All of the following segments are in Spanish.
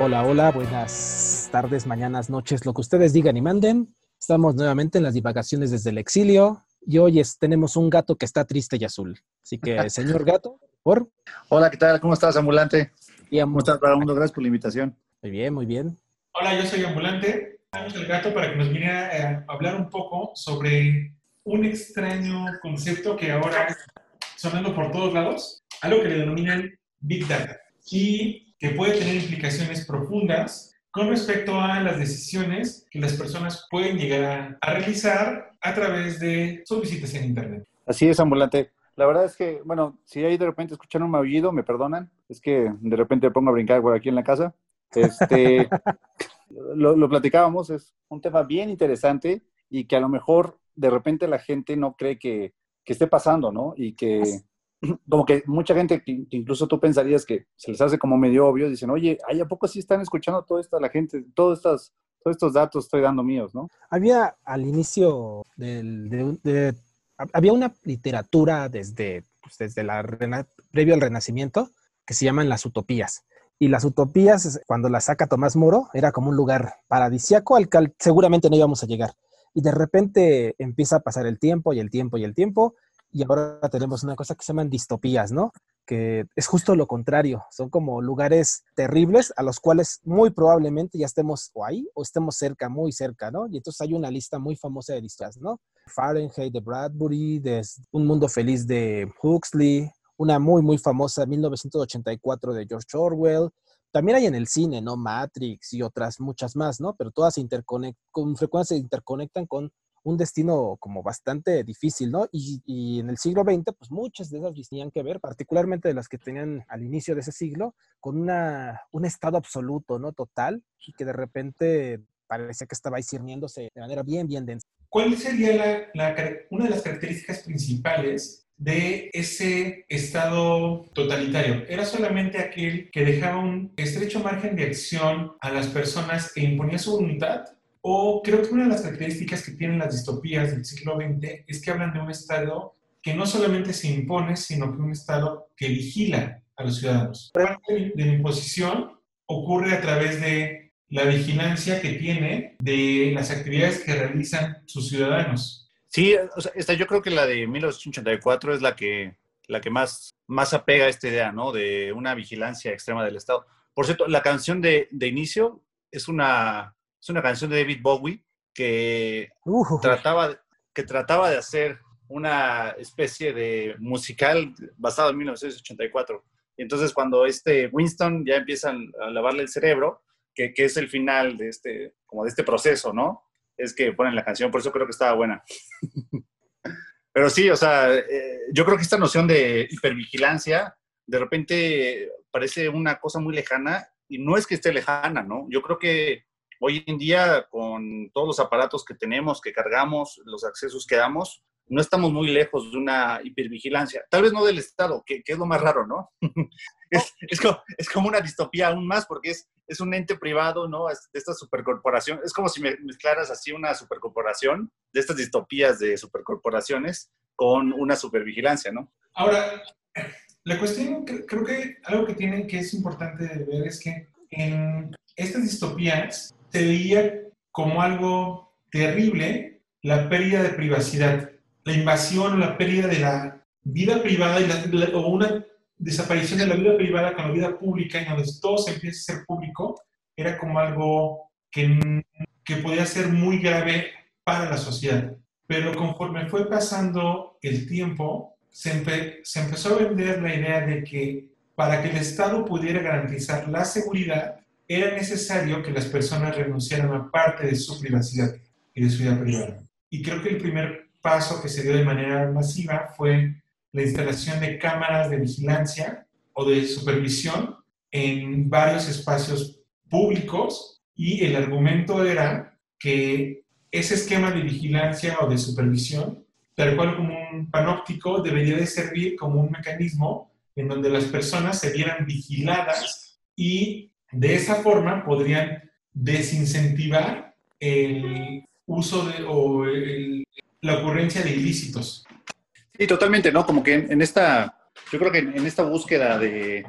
Hola, hola, buenas tardes, mañanas, noches, lo que ustedes digan y manden. Estamos nuevamente en las divagaciones desde el exilio y hoy es- tenemos un gato que está triste y azul. Así que, señor gato, por Hola, ¿qué tal? ¿Cómo estás, ambulante? y ¿Cómo estás, Vagabundo? Gracias por la invitación. Muy bien, muy bien. Hola, yo soy Ambulante. Estamos el gato para que nos viniera eh, a hablar un poco sobre un extraño concepto que ahora está sonando por todos lados, algo que le denominan Big Data y que puede tener implicaciones profundas con respecto a las decisiones que las personas pueden llegar a, realizar a través de sus visitas en Internet. Así es, ambulante. La verdad es que, bueno, si ahí de repente escuchan un maullido, me perdonan. Es que de repente me pongo a brincar por aquí en la casa. Este, lo, lo platicábamos, es un tema bien interesante y que a lo mejor de repente la gente no cree que, que esté pasando, ¿no? Y que como que mucha gente, incluso tú pensarías que se les hace como medio obvio, dicen, oye, ¿ay, ¿a poco sí están escuchando todo esto la gente? Todos estos, todos estos datos estoy dando míos, ¿no? Había al inicio del, de, de- hab- había una literatura desde, pues, desde la previo al Renacimiento que se llaman las utopías. Y las utopías, cuando las saca Tomás Moro, era como un lugar paradisiaco al que seguramente no íbamos a llegar. Y de repente empieza a pasar el tiempo y el tiempo y el tiempo. Y ahora tenemos una cosa que se llaman distopías, ¿no? Que es justo lo contrario. Son como lugares terribles a los cuales muy probablemente ya estemos o ahí o estemos cerca, muy cerca, ¿no? Y entonces hay una lista muy famosa de distopías, ¿no? Fahrenheit de Bradbury, de Un Mundo Feliz de Huxley, una muy, muy famosa, 1984 de George Orwell. También hay en el cine, ¿no? Matrix y otras muchas más, ¿no? Pero todas se interconectan, con frecuencia se interconectan con un destino como bastante difícil, ¿no? Y, en el siglo XX, pues muchas de esas tenían que ver, particularmente de las que tenían al inicio de ese siglo, con una, un estado absoluto, ¿no? Total, y que de repente parecía que estaba ahí cirniéndose de manera bien, bien densa. ¿Cuál sería la- la una de las características principales de ese estado totalitario? ¿Era solamente aquel que dejaba un estrecho margen de acción a las personas e imponía su voluntad? ¿O creo que una de las características que tienen las distopías del siglo XX es que hablan de un estado que no solamente se impone, sino que un estado que vigila a los ciudadanos? Parte de la imposición ocurre a través de la vigilancia que tiene de las actividades que realizan sus ciudadanos. Sí, o sea, esta yo creo que la de 1984 es la que, la que más, más apega a esta idea, ¿no? De una vigilancia extrema del Estado. Por cierto, la canción de, de inicio es una, es una canción de David Bowie que Uh, trataba, que trataba de hacer una especie de musical basado en 1984. Y entonces cuando este Winston ya empiezan a lavarle el cerebro, que, que es el final de este, como de este proceso, ¿no? Es que ponen la canción, por eso creo que estaba buena. Pero sí, o sea, eh, yo creo que esta noción de hipervigilancia de repente parece una cosa muy lejana y no es que esté lejana, ¿no? Yo creo que hoy en día con todos los aparatos que tenemos, que cargamos, los accesos que damos, no estamos muy lejos de una hipervigilancia. Tal vez no del Estado, que, que es lo más raro, ¿no? es, es, como, es, como, una distopía aún más porque es, es un ente privado, ¿no? Es de esta supercorporación. Es como si me mezclaras así una supercorporación de estas distopías de supercorporaciones con una supervigilancia, ¿no? Ahora, la cuestión, creo que algo que tienen que es importante ver es que en estas distopías se veía como algo terrible la pérdida de privacidad, la invasión la pérdida de la vida privada y la- o una desaparición de la vida privada con la vida pública, en donde todo se empieza a ser público, era como algo que, que podía ser muy grave para la sociedad. Pero conforme fue pasando el tiempo, se, empe- se empezó a vender la idea de que para que el Estado pudiera garantizar la seguridad, era necesario que las personas renunciaran a parte de su privacidad y de su vida privada. Y creo que el primer paso que se dio de manera masiva fue la instalación de cámaras de vigilancia o de supervisión en varios espacios públicos y el argumento era que ese esquema de vigilancia o de supervisión, tal cual como un panóptico, debería de servir como un mecanismo en donde las personas se vieran vigiladas y de esa forma podrían desincentivar el uso de, o la ocurrencia de ilícitos. Sí, totalmente, ¿no? Como que en, esta, yo creo que en, en esta búsqueda de,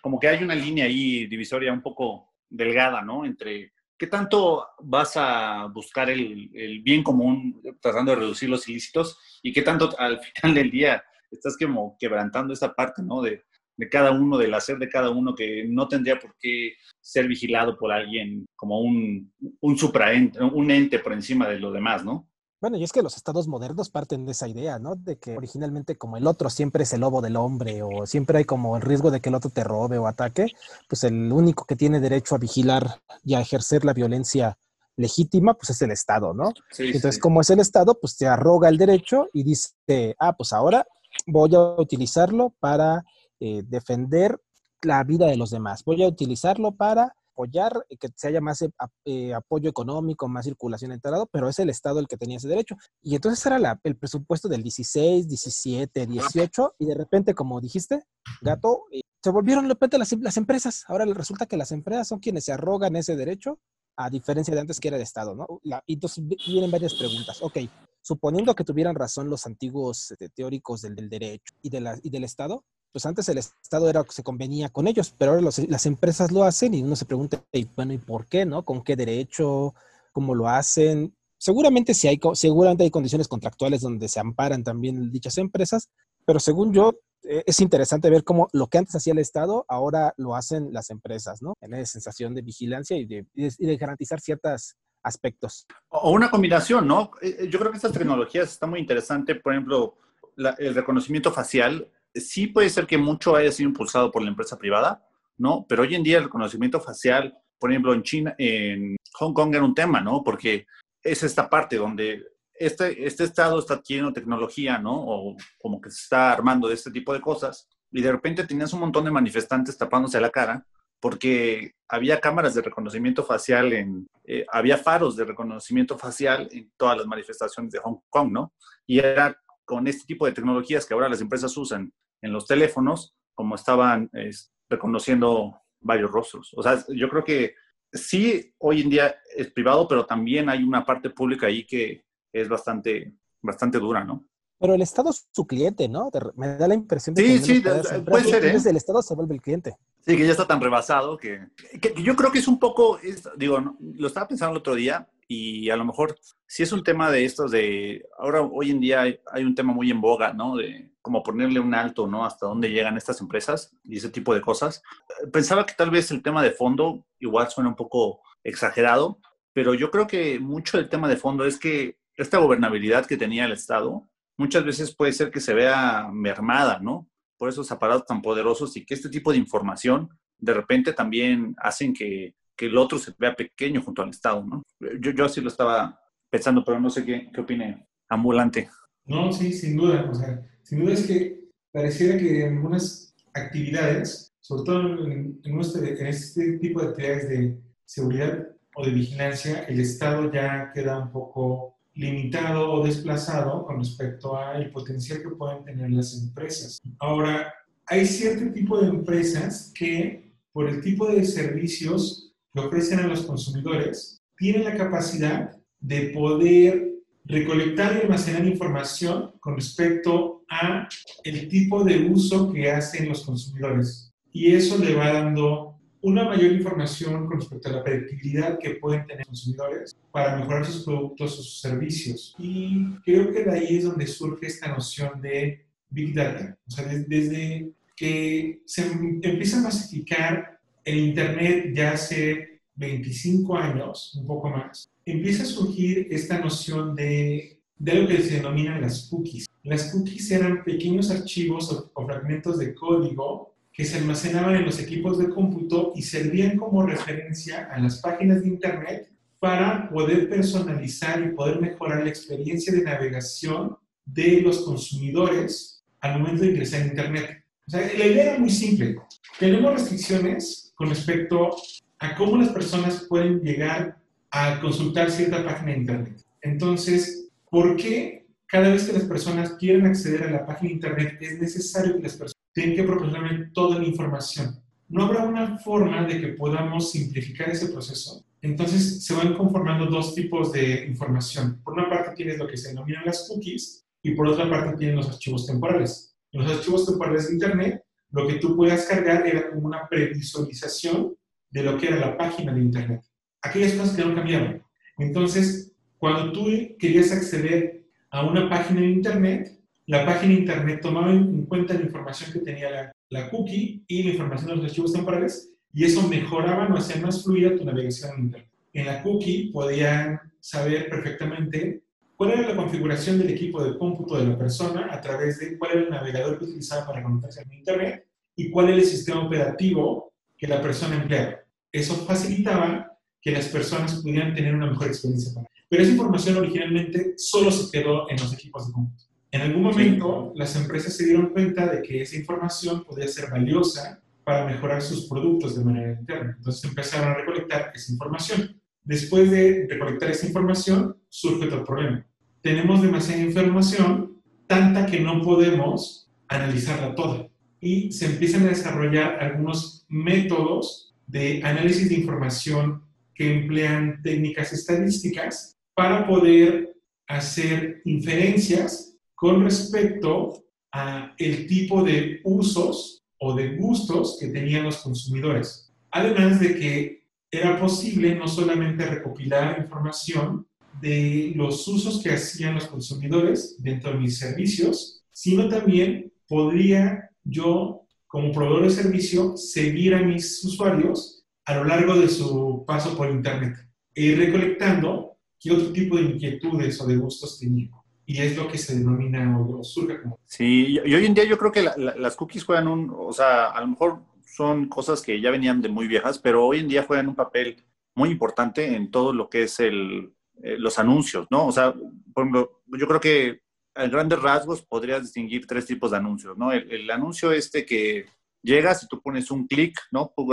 como que hay una línea ahí divisoria un poco delgada, ¿no? Entre qué tanto vas a buscar el, el bien común tratando de reducir los ilícitos y qué tanto al final del día estás como quebrantando esa parte, ¿no? De, de cada uno, del hacer de cada uno que no tendría por qué ser vigilado por alguien como un, un supraente, un ente por encima de lo demás, ¿no? Bueno, y es que los estados modernos parten de esa idea, ¿no? De que originalmente como el otro siempre es el lobo del hombre o siempre hay como el riesgo de que el otro te robe o ataque, pues el único que tiene derecho a vigilar y a ejercer la violencia legítima, pues es el Estado, ¿no? Sí, Entonces, sí. como es el Estado, pues te arroga el derecho y dice, ah, pues ahora voy a utilizarlo para eh, defender la vida de los demás. Voy a utilizarlo para apoyar eh, que se haya más eh, ap- apoyo económico, más circulación enterado, pero es el Estado el que tenía ese derecho. Y entonces era el presupuesto del 16, 17, 18, y de repente, como dijiste, gato, se volvieron de repente las, las empresas. Ahora resulta que las empresas son quienes se arrogan ese derecho, a diferencia de antes que era el Estado, ¿no? La- y entonces vi- vienen varias preguntas. Ok, suponiendo que tuvieran razón los antiguos este, teóricos del, derecho y del Estado, pues antes el Estado era se convenía con ellos, pero ahora los- las empresas lo hacen y uno se pregunta, y, bueno, ¿y por qué, no? ¿Con qué derecho? ¿Cómo lo hacen? Seguramente sí hay, seguramente hay condiciones contractuales donde se amparan también dichas empresas, pero según yo, eh, es interesante ver cómo lo que antes hacía el Estado, ahora lo hacen las empresas, ¿no? En esa sensación de vigilancia y de, y de- garantizar ciertos aspectos. O una combinación, ¿no? Eh, Yo creo que estas tecnologías están muy interesantes. Por ejemplo, la- el reconocimiento facial, sí puede ser que mucho haya sido impulsado por la empresa privada, ¿no? Pero hoy en día el reconocimiento facial, por ejemplo, en China, en Hong Kong era un tema, ¿no? Porque es esta parte donde este, este estado está adquiriendo tecnología, ¿no? O como que se está armando de este tipo de cosas. Y de repente tenías un montón de manifestantes tapándose la cara porque había cámaras de reconocimiento facial, en, eh, había faros de reconocimiento facial en todas las manifestaciones de Hong Kong, ¿no? Y era con este tipo de tecnologías que ahora las empresas usan en los teléfonos, como estaban es, reconociendo varios rostros. O sea, yo creo que sí, hoy en día es privado, pero también hay una parte pública ahí que es bastante, bastante dura, ¿no? Pero el Estado es su cliente, ¿no? Me da la impresión de Sí, que sí, las puede ser, ¿eh? el Estado se vuelve el cliente. Sí, que ya está tan rebasado que, que- que yo creo que es un poco, es- digo, no, lo estaba pensando el otro día y a lo mejor sí es un tema de estos de, ahora hoy en día hay, hay un tema muy en boga, ¿no? De como ponerle un alto, ¿no? Hasta dónde llegan estas empresas y ese tipo de cosas. Eh, Pensaba que tal vez el tema de fondo igual suena un poco exagerado, pero yo creo que mucho del tema de fondo es que esta gobernabilidad que tenía el Estado muchas veces puede ser que se vea mermada, ¿no? por esos aparatos tan poderosos y que este tipo de información de repente también hacen que, que el otro se vea pequeño junto al Estado, ¿no? Yo, yo así lo estaba pensando, pero no sé qué, qué opine Ambulante. No, sí, sin duda. O sea, sin duda es que pareciera que en algunas actividades, sobre todo en, en, este, en este tipo de actividades de seguridad o de vigilancia, el Estado ya queda un poco limitado o desplazado con respecto al potencial que pueden tener las empresas. Ahora, hay cierto tipo de empresas que, por el tipo de servicios que ofrecen a los consumidores, tienen la capacidad de poder recolectar y almacenar información con respecto a el tipo de uso que hacen los consumidores. Y eso le va dando una mayor información con respecto a la predictibilidad que pueden tener consumidores para mejorar sus productos o sus servicios. Y creo que de ahí es donde surge esta noción de Big Data. O sea, desde que se empieza a masificar el Internet ya hace 25 años, un poco más, empieza a surgir esta noción de, de lo que se denominan las cookies. Las cookies eran pequeños archivos o, fragmentos de código que se almacenaban en los equipos de cómputo y servían como referencia a las páginas de Internet para poder personalizar y poder mejorar la experiencia de navegación de los consumidores al momento de ingresar a Internet. O sea, la idea era muy simple. Tenemos restricciones con respecto a cómo las personas pueden llegar a consultar cierta página de Internet. Entonces, ¿por qué cada vez que las personas quieren acceder a la página de Internet es necesario que las personas tengan que proporcionarle toda la información? ¿No habrá una forma de que podamos simplificar ese proceso? Entonces se van conformando dos tipos de información. Por una parte tienes lo que se denominan las cookies y por otra parte tienes los archivos temporales. En los archivos temporales de Internet, lo que tú puedas cargar era como una previsualización de lo que era la página de Internet. Aquellas cosas que no cambiaban. Entonces, cuando tú querías acceder a una página de Internet, la página de Internet tomaba en cuenta la información que tenía la, la cookie y la información de los archivos temporales y eso mejoraba o hacía más fluida tu navegación en Internet. En la cookie podían saber perfectamente cuál era la configuración del equipo de cómputo de la persona a través de cuál era el navegador que utilizaba para conectarse a Internet y cuál era el sistema operativo que la persona empleaba. Eso facilitaba que las personas pudieran tener una mejor experiencia. Pero esa información originalmente solo se quedó en los equipos de cómputo. En algún momento las empresas se dieron cuenta de que esa información podía ser valiosa para mejorar sus productos de manera interna. Entonces empezaron a recolectar esa información. Después de recolectar esa información, surge otro problema tenemos demasiada información, tanta que no podemos analizarla toda. Y se empiezan a desarrollar algunos métodos de análisis de información que emplean técnicas estadísticas para poder hacer inferencias con respecto a el tipo de usos o de gustos que tenían los consumidores. Además de que era posible no solamente recopilar información de los usos que hacían los consumidores dentro de mis servicios, sino también podría yo, como proveedor de servicio, seguir a mis usuarios a lo largo de su paso por Internet e ir recolectando qué otro tipo de inquietudes o de gustos tenía. Y es lo que se denomina o surge como... Sí, y hoy en día yo creo que las cookies juegan un, o sea, a lo mejor son cosas que ya venían de muy viejas, pero hoy en día juegan un papel muy importante en todo lo que es el, eh, los anuncios, ¿no? O sea, por ejemplo, yo creo que en grandes rasgos podrías distinguir tres tipos de anuncios, ¿no? El, anuncio este que llegas y tú pones un clic, ¿no? Tú,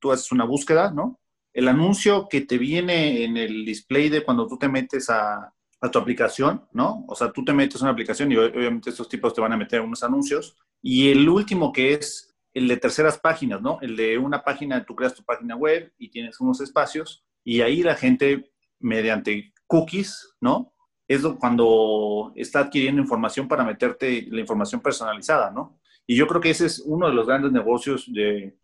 tú haces una búsqueda, ¿no? El anuncio que te viene en el display de cuando tú te metes a, a tu aplicación, ¿no? O sea, tú te metes a una aplicación y obviamente estos tipos te van a meter unos anuncios. Y el último que es el de terceras páginas, ¿no? El de una página, tú creas tu página web y tienes unos espacios y ahí la gente mediante cookies, ¿no? Es cuando está adquiriendo información para meterte la información personalizada, ¿no? Y yo creo que ese es uno de los grandes negocios de,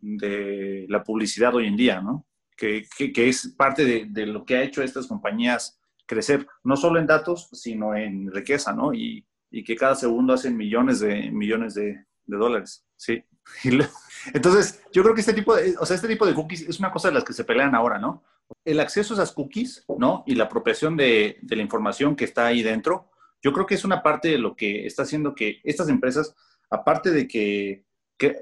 la publicidad hoy en día, ¿no? Que, es parte de, lo que ha hecho estas compañías crecer, no solo en datos, sino en riqueza, ¿no? Y, que cada segundo hacen millones de millones de, dólares, ¿sí? Entonces, yo creo que este tipo de, o sea, este tipo de cookies es una cosa de las que se pelean ahora, ¿no? El acceso a esas cookies, ¿no? Y la apropiación de, la información que está ahí dentro, yo creo que es una parte de lo que está haciendo que estas empresas, aparte de que,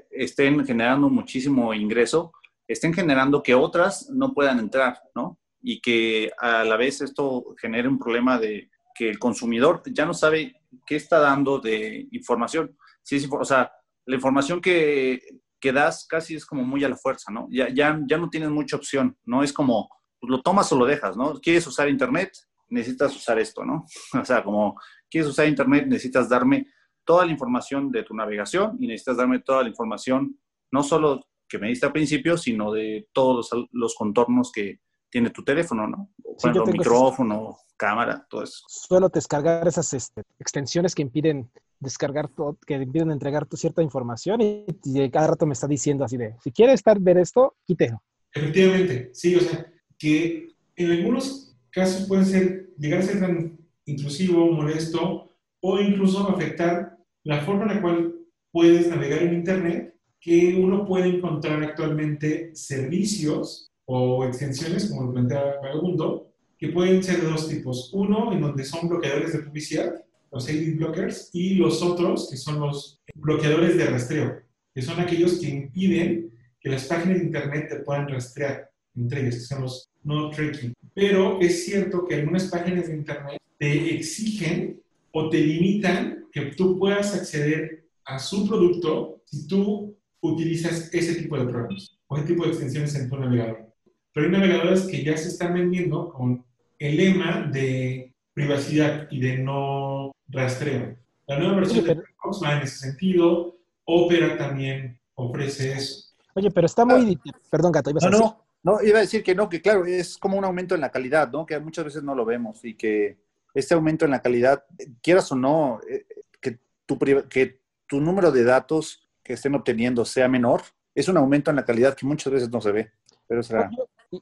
estén generando muchísimo ingreso, estén generando que otras no puedan entrar, ¿no? Y que a la vez esto genere un problema de que el consumidor ya no sabe qué está dando de información. Sí, o sea, la información que, que das casi es como muy a la fuerza, ¿no? Ya, ya, ya no tienes mucha opción, ¿no? Es como, pues, lo tomas o lo dejas, ¿no? ¿Quieres usar Internet? Necesitas usar esto, ¿no? O sea, como quieres usar Internet, necesitas darme toda la información de tu navegación y necesitas darme toda la información, no solo que me diste al principio, sino de todos los, contornos que tiene tu teléfono, ¿no? Sí, micrófono, cámara, todo eso. Suelo descargar esas este, extensiones que impiden descargar todo, que impiden entregar tu cierta información y, cada rato me está diciendo así de, si quieres estar ver esto, quítelo Efectivamente, sí, o sea, que en algunos casos puede ser, llegar a ser tan intrusivo, molesto, o incluso afectar la forma en la cual puedes navegar en Internet, que uno puede encontrar actualmente servicios o extensiones, como lo planteaba Vagabundo, que pueden ser de dos tipos. Uno, en donde son bloqueadores de publicidad, los AD blockers, y los otros, que son los bloqueadores de rastreo, que son aquellos que impiden que las páginas de Internet te puedan rastrear, entre ellas, que son los no tracking. Pero es cierto que algunas páginas de Internet te exigen o te limitan que tú puedas acceder a su producto si tú utilizas ese tipo de programas o ese tipo de extensiones en tu navegador. Pero hay navegadores que ya se están vendiendo con el lema de privacidad y de no rastreo. La nueva versión de Firefox va en ese sentido. Opera también ofrece eso. Oye, pero está muy... Ah. Perdón, Gato, ibas no, a decir... No, no, iba a decir que no, que claro, es como un aumento en la calidad, ¿no? Que muchas veces no lo vemos y que este aumento en la calidad, quieras o no, eh, que tu, que tu número de datos que estén obteniendo sea menor, es un aumento en la calidad que muchas veces no se ve. Pero será...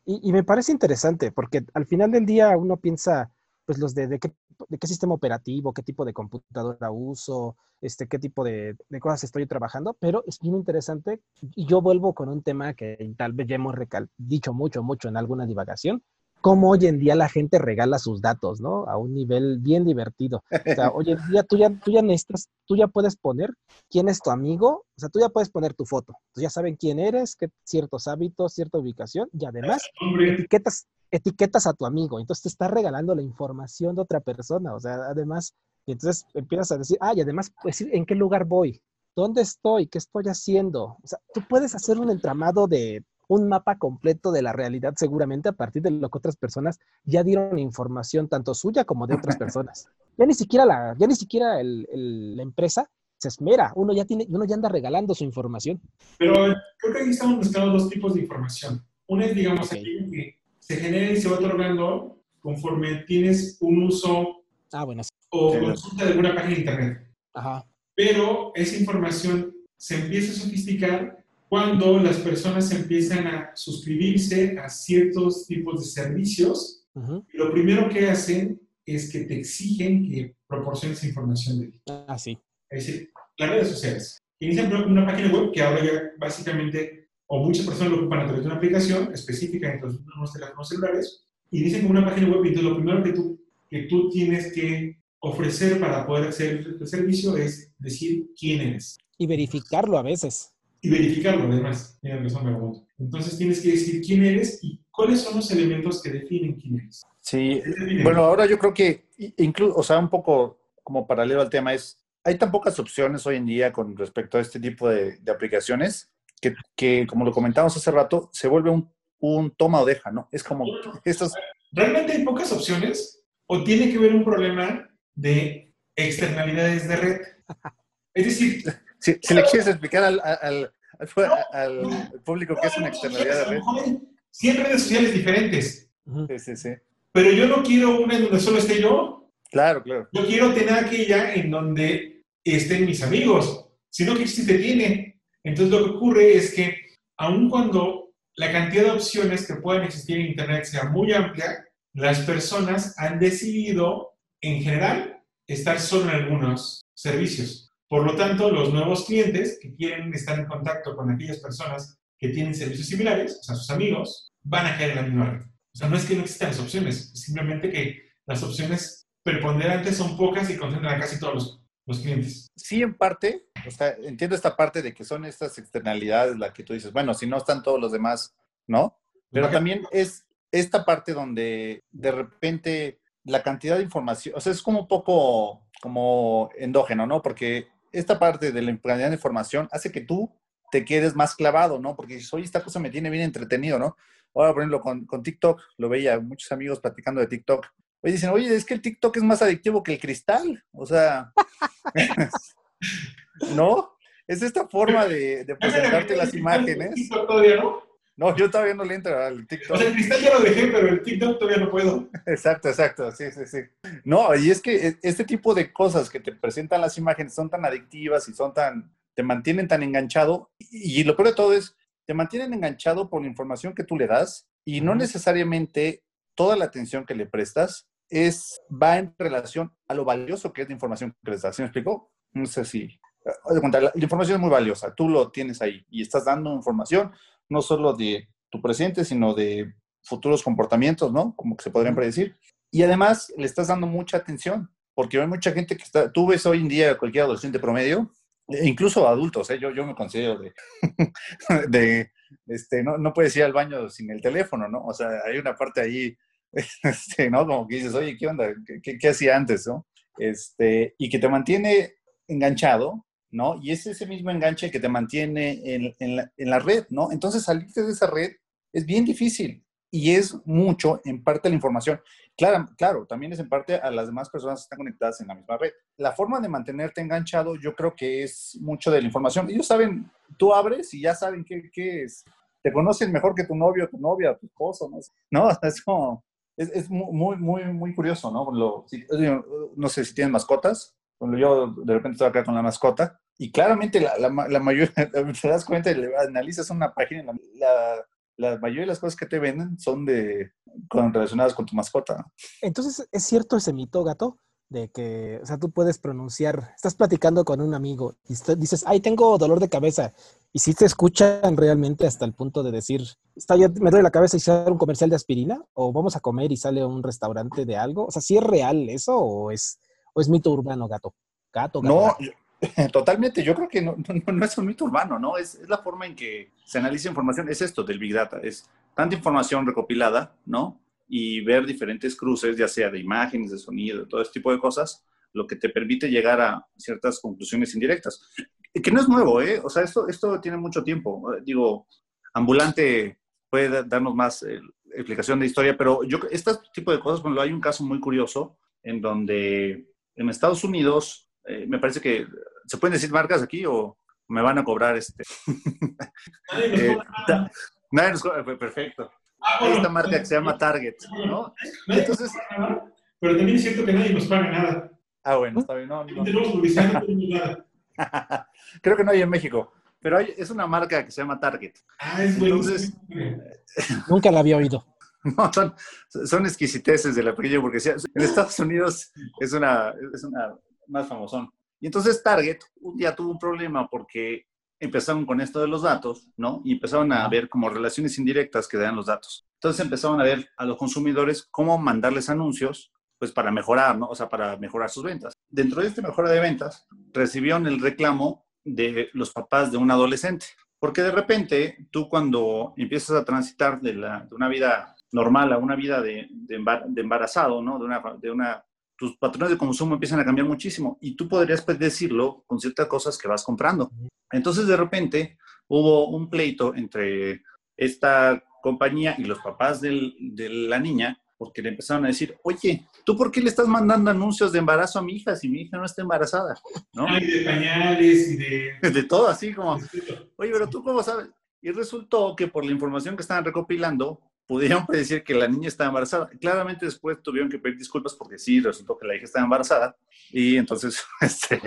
y, me parece interesante porque al final del día uno piensa, pues los de, de, qué, de qué sistema operativo, qué tipo de computadora uso, este, qué tipo de, de, cosas estoy trabajando, pero es bien interesante y yo vuelvo con un tema que tal vez ya hemos dicho mucho, mucho en alguna divagación, cómo hoy en día la gente regala sus datos, ¿no? A un nivel bien divertido. O sea, hoy en día tú ya, tú ya necesitas, tú ya puedes poner quién es tu amigo, o sea, tú ya puedes poner tu foto. Ya saben quién eres, qué ciertos hábitos, cierta ubicación y además etiquetas, etiquetas a tu amigo. Entonces te está regalando la información de otra persona. O sea, además, y entonces empiezas a decir, ah, y además, pues, ¿en qué lugar voy? ¿Dónde estoy? ¿Qué estoy haciendo? O sea, tú puedes hacer un entramado de un mapa completo de la realidad seguramente a partir de lo que otras personas ya dieron información tanto suya como de otras personas. Ya ni siquiera la, ya ni siquiera el, la empresa se esmera, uno ya tiene, uno ya anda regalando su información. Pero creo que aquí estamos buscando dos tipos de información. Una es, digamos, que se genera y se va otorgando conforme tienes un uso ah, bueno. o consulta de alguna página de internet. Ajá. Pero esa información se empieza a sofisticar cuando las personas empiezan a suscribirse a ciertos tipos de servicios, lo primero que hacen es que te exigen que proporciones información de ti. Ah, sí. Es decir, las redes sociales. Inician una página web que ahora ya básicamente, o muchas personas lo ocupan a través de una aplicación específica en los teléfonos celulares, y dicen como una página web, y entonces lo primero que tú, que tú tienes que ofrecer para poder hacer el servicio es decir quién eres. Y verificarlo a veces y verificarlo además. Entonces tienes que decir quién eres y cuáles son los elementos que definen quién eres. Sí, bueno, ahora yo creo que incluso, o sea, un poco como paralelo al tema es, hay tan pocas opciones hoy en día con respecto a este tipo de, aplicaciones que, que, como lo comentamos hace rato, se vuelve un, un toma o deja, ¿no? Es como estos... ¿Realmente hay pocas opciones o tiene que ver un problema de externalidades de red? Es decir... Si, si le quieres explicar al, al, al, público que es una externalidad de red. 100 redes sociales diferentes. Sí, sí, sí. Pero yo no quiero una en donde solo esté yo. Claro, claro. Yo quiero tener aquella en donde estén mis amigos. Si no, ¿qué existe tiene? Entonces lo que ocurre es que aun cuando la cantidad de opciones que pueden existir en Internet sea muy amplia, las personas han decidido, en general, estar solo en algunos servicios. Por lo tanto, los nuevos clientes que quieren estar en contacto con aquellas personas que tienen servicios similares, o sea, sus amigos, van a caer en la misma red. O sea, no es que no existan las opciones, es simplemente que las opciones preponderantes son pocas y concentran a casi todos los, clientes. Sí, en parte, o sea, entiendo esta parte de que son estas externalidades la que tú dices, bueno, si no están todos los demás, ¿no? Pero también es esta parte donde de repente la cantidad de información, o sea, es como un poco como endógeno, ¿no? Porque esta parte de la cantidad de información hace que tú te quedes más clavado, ¿no? Porque dices, oye, esta cosa me tiene bien entretenido, ¿no? Ahora, por ejemplo, con, con TikTok, lo veía, muchos amigos platicando de TikTok. Oye, dicen, oye, es que el TikTok es más adictivo que el cristal. O sea, ¿no? Es esta forma de, de presentarte las imágenes. TikTok todavía no. No, yo todavía no le entro al TikTok. O sea, el cristal ya lo dejé, pero el TikTok todavía no puedo. Exacto, exacto, sí, sí, sí. No, y es que e, este tipo de cosas que te presentan las imágenes son tan adictivas y son tan, te mantienen tan enganchado. Y, lo peor de todo es te mantienen enganchado por la información que tú le das y no necesariamente toda la atención que le prestas es, va en relación a lo valioso que es la información que les das. ¿Sí me explico? No sé si... La, la información es muy valiosa, tú lo tienes ahí y estás dando información no solo de tu presente, sino de futuros comportamientos, ¿no? Como que se podrían predecir. Y además le estás dando mucha atención, porque hay mucha gente que está, tú ves hoy en día cualquier adolescente promedio, e incluso adultos, ¿eh? yo, yo me considero de, de este, no, no puedes ir al baño sin el teléfono, ¿no? O sea, hay una parte ahí, este, ¿no? Como que dices, oye, ¿qué onda? ¿Qué, qué, hacía antes, no? Este, y que te mantiene enganchado, ¿no? Y es ese mismo enganche que te mantiene en, en, la, en la red, ¿no? Entonces, salirte de esa red es bien difícil y es mucho en parte la información. Claro, claro, también es en parte a las demás personas que están conectadas en la misma red. La forma de mantenerte enganchado yo creo que es mucho de la información. Ellos saben, tú abres y ya saben qué, qué es. Te conocen mejor que tu novio, tu novia, tu esposo, ¿no? No, es como, es, es muy, muy, muy curioso, ¿no? Lo, no sé si tienen mascotas. Yo de repente estoy acá con la mascota y claramente la, la, mayoría, te das cuenta, analizas una página, la, la mayoría de las cosas que te venden son de relacionadas con tu mascota. Entonces, ¿es cierto ese mito, gato? De que, o sea, tú puedes pronunciar, estás platicando con un amigo y dices, ay, tengo dolor de cabeza. Y si te escuchan realmente hasta el punto de decir, está yo me duele la cabeza y sale un comercial de aspirina, o vamos a comer y sale un restaurante de algo. O sea, ¿sí es real eso o es, o es mito urbano, gato? Gato, gato. No, gato. Totalmente, yo creo que no, no, no, es un mito urbano, ¿no? Es, es, la forma en que se analiza información, es esto del Big Data, es tanta información recopilada, ¿no? Y ver diferentes cruces, ya sea de imágenes, de sonido, de todo este tipo de cosas, lo que te permite llegar a ciertas conclusiones indirectas. Que no es nuevo, ¿eh? O sea, esto, esto tiene mucho tiempo. Digo, Ambulante puede darnos más eh, explicación de historia, pero yo, este tipo de cosas, bueno, hay un caso muy curioso en donde en Estados Unidos, eh, me parece que ¿Se pueden decir marcas aquí o me van a cobrar este? Nadie nos eh, cobra. Perfecto. Ah, bueno, Esta marca que se llama Target, ¿no? Entonces, pero también es cierto que nadie nos paga nada. Ah, bueno, está bien. No, no. Tenemos publicidad, no tenemos nada. Creo que no hay en México, pero hay, es una marca que se llama Target. Ah, es Entonces, Nunca la había oído. No, son, son exquisiteces de la pequeña burguesía. En Estados Unidos es una, es una más famosón. Y entonces Target un día tuvo un problema porque empezaron con esto de los datos, ¿no? Y empezaron a ver como relaciones indirectas que dan los datos. Entonces empezaron a ver a los consumidores cómo mandarles anuncios, pues para mejorar, ¿no? O sea, para mejorar sus ventas. Dentro de esta mejora de ventas, recibieron el reclamo de los papás de un adolescente. Porque de repente, tú cuando empiezas a transitar de, la, de una vida normal a una vida de, de, embarazado, ¿no? De una, de una tus patrones de consumo empiezan a cambiar muchísimo y tú podrías predecirlo con ciertas cosas que vas comprando. Entonces, de repente, hubo un pleito entre esta compañía y los papás del, de la niña porque le empezaron a decir, oye, ¿tú por qué le estás mandando anuncios de embarazo a mi hija si mi hija no está embarazada? ¿No? Ay, de pañales y de... De todo, así como, oye, pero tú cómo sabes. Y resultó que por la información que estaban recopilando, pudieron predecir que la niña estaba embarazada. Claramente después tuvieron que pedir disculpas porque sí, resultó que la hija estaba embarazada y entonces, este,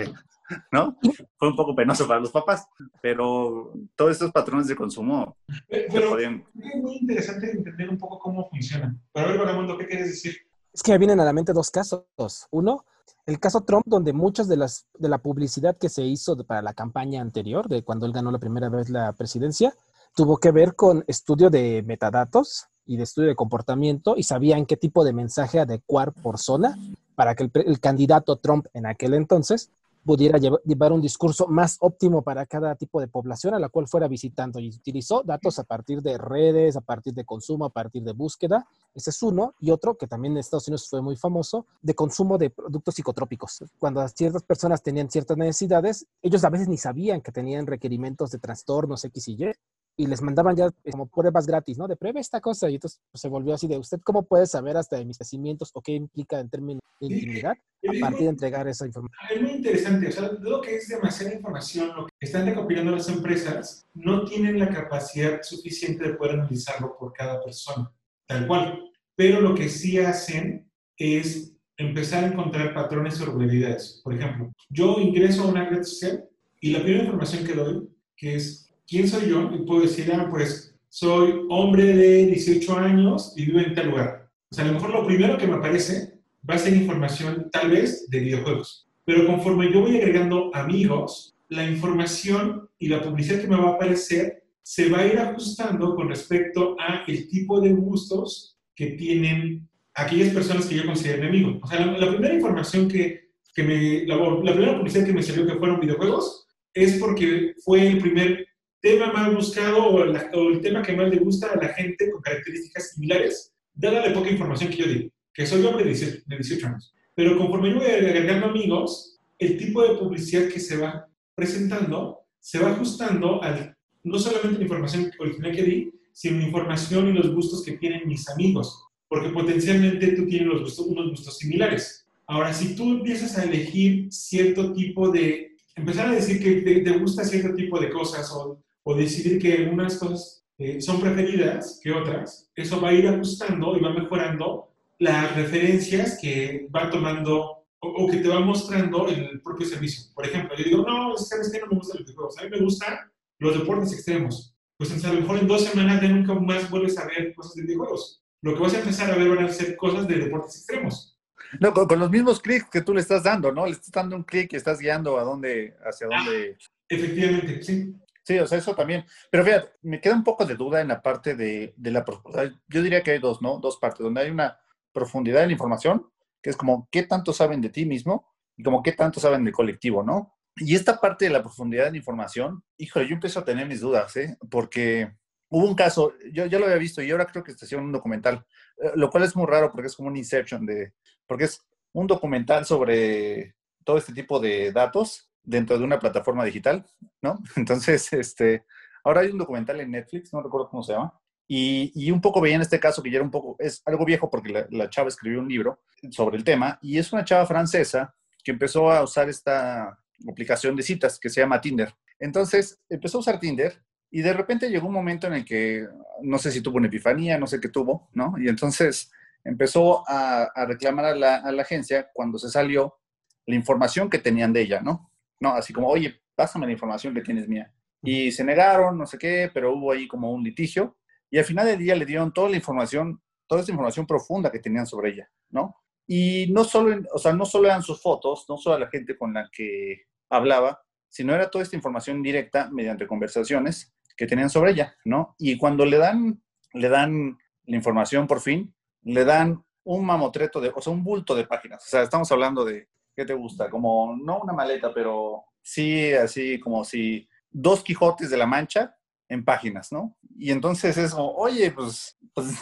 ¿no? Fue un poco penoso para los papás, pero todos estos patrones de consumo pero, podían... Es muy interesante entender un poco cómo funciona. Pero a ver, Vagamundo, ¿qué quieres decir? Es que me vienen a la mente dos casos. Uno, el caso Trump, donde muchas de las de la publicidad que se hizo para la campaña anterior, de cuando él ganó la primera vez la presidencia, tuvo que ver con estudio de metadatos y de estudio de comportamiento y sabían qué tipo de mensaje adecuar por zona para que el, el candidato Trump en aquel entonces pudiera llevar, llevar, un discurso más óptimo para cada tipo de población a la cual fuera visitando y utilizó datos a partir de redes, a partir de consumo, a partir de búsqueda. Ese es uno. Y otro que también en Estados Unidos fue muy famoso, de consumo de productos psicotrópicos. Cuando ciertas personas tenían ciertas necesidades, ellos a veces ni sabían que tenían requerimientos de trastornos X y Y y les mandaban ya como pruebas gratis, ¿no? De prueba esta cosa. Y entonces pues, se volvió así de, ¿usted cómo puede saber hasta de mis crecimientos o qué implica en términos de intimidad a partir de entregar esa información? Es muy interesante. O sea, lo que es demasiada información, lo que están recopilando las empresas, no tienen la capacidad suficiente de poder analizarlo por cada persona, tal cual. Pero lo que sí hacen es empezar a encontrar patrones o regularidades. Por ejemplo, yo ingreso a una red social y la primera información que doy, que es quién soy yo y puedo decir, ah, pues soy hombre de 18 años y vivo en tal lugar. O sea, a lo mejor lo primero que me aparece va a ser información tal vez de videojuegos. Pero conforme yo voy agregando amigos, la información y la publicidad que me va a aparecer se va a ir ajustando con respecto a el tipo de gustos que tienen aquellas personas que yo considero amigos. O sea, la, primera información que, que me, la, la, primera publicidad que me salió que fueron videojuegos es porque fue el primer tema más buscado o, el tema que más le gusta a la gente con características similares, dada la poca información que yo di, que soy hombre de 18, de 18 años. Pero conforme yo voy agregando amigos, el tipo de publicidad que se va presentando se va ajustando al, no solamente la información original que di, sino la información y los gustos que tienen mis amigos, porque potencialmente tú tienes los gustos, unos gustos similares. Ahora, si tú empiezas a elegir cierto tipo de, empezar a decir que te, te gusta cierto tipo de cosas o o decidir que algunas cosas eh, son preferidas que otras, eso va a ir ajustando y va mejorando las referencias que va tomando o, que te va mostrando el propio servicio. Por ejemplo, yo digo, no, ¿sabes qué? No me gustan los videojuegos. A mí me gustan los deportes extremos. Pues a lo mejor en dos semanas ya nunca más vuelves a ver cosas de videojuegos. Lo que vas a empezar a ver van a ser cosas de deportes extremos. No, con, los mismos clics que tú le estás dando, ¿no? Le estás dando un clic y estás guiando a dónde, hacia dónde. efectivamente, sí. Sí, o sea, eso también. Pero fíjate, me queda un poco de duda en la parte de, de la profundidad. Yo diría que hay dos, ¿no? Dos partes, donde hay una profundidad de la información, que es como qué tanto saben de ti mismo y como qué tanto saben del colectivo, ¿no? Y esta parte de la profundidad de la información, híjole, yo empiezo a tener mis dudas, ¿eh? Porque hubo un caso, yo ya lo había visto y ahora creo que está haciendo un documental, eh, lo cual es muy raro porque es como un inception de, porque es un documental sobre todo este tipo de datos dentro de una plataforma digital, ¿no? Entonces, este, ahora hay un documental en Netflix, no recuerdo cómo se llama, y, y un poco veía en este caso que ya era un poco, es algo viejo porque la, la, chava escribió un libro sobre el tema, y es una chava francesa que empezó a usar esta aplicación de citas que se llama Tinder. Entonces, empezó a usar Tinder y de repente llegó un momento en el que, no sé si tuvo una epifanía, no sé qué tuvo, ¿no? Y entonces empezó a, a reclamar a la, a la agencia cuando se salió la información que tenían de ella, ¿no? No, así como, oye, pásame la información que tienes mía. Y se negaron, no sé qué, pero hubo ahí como un litigio. Y al final del día le dieron toda la información, toda esa información profunda que tenían sobre ella, ¿no? Y no solo, o sea, no solo eran sus fotos, no solo la gente con la que hablaba, sino era toda esta información directa mediante conversaciones que tenían sobre ella, ¿no? Y cuando le dan, le dan la información por fin, le dan un mamotreto de, o sea, un bulto de páginas. O sea, estamos hablando de ¿qué te gusta? Como, no una maleta, pero sí, así como si dos Quijotes de la Mancha en páginas, ¿no? Y entonces es como, oye, pues, pues,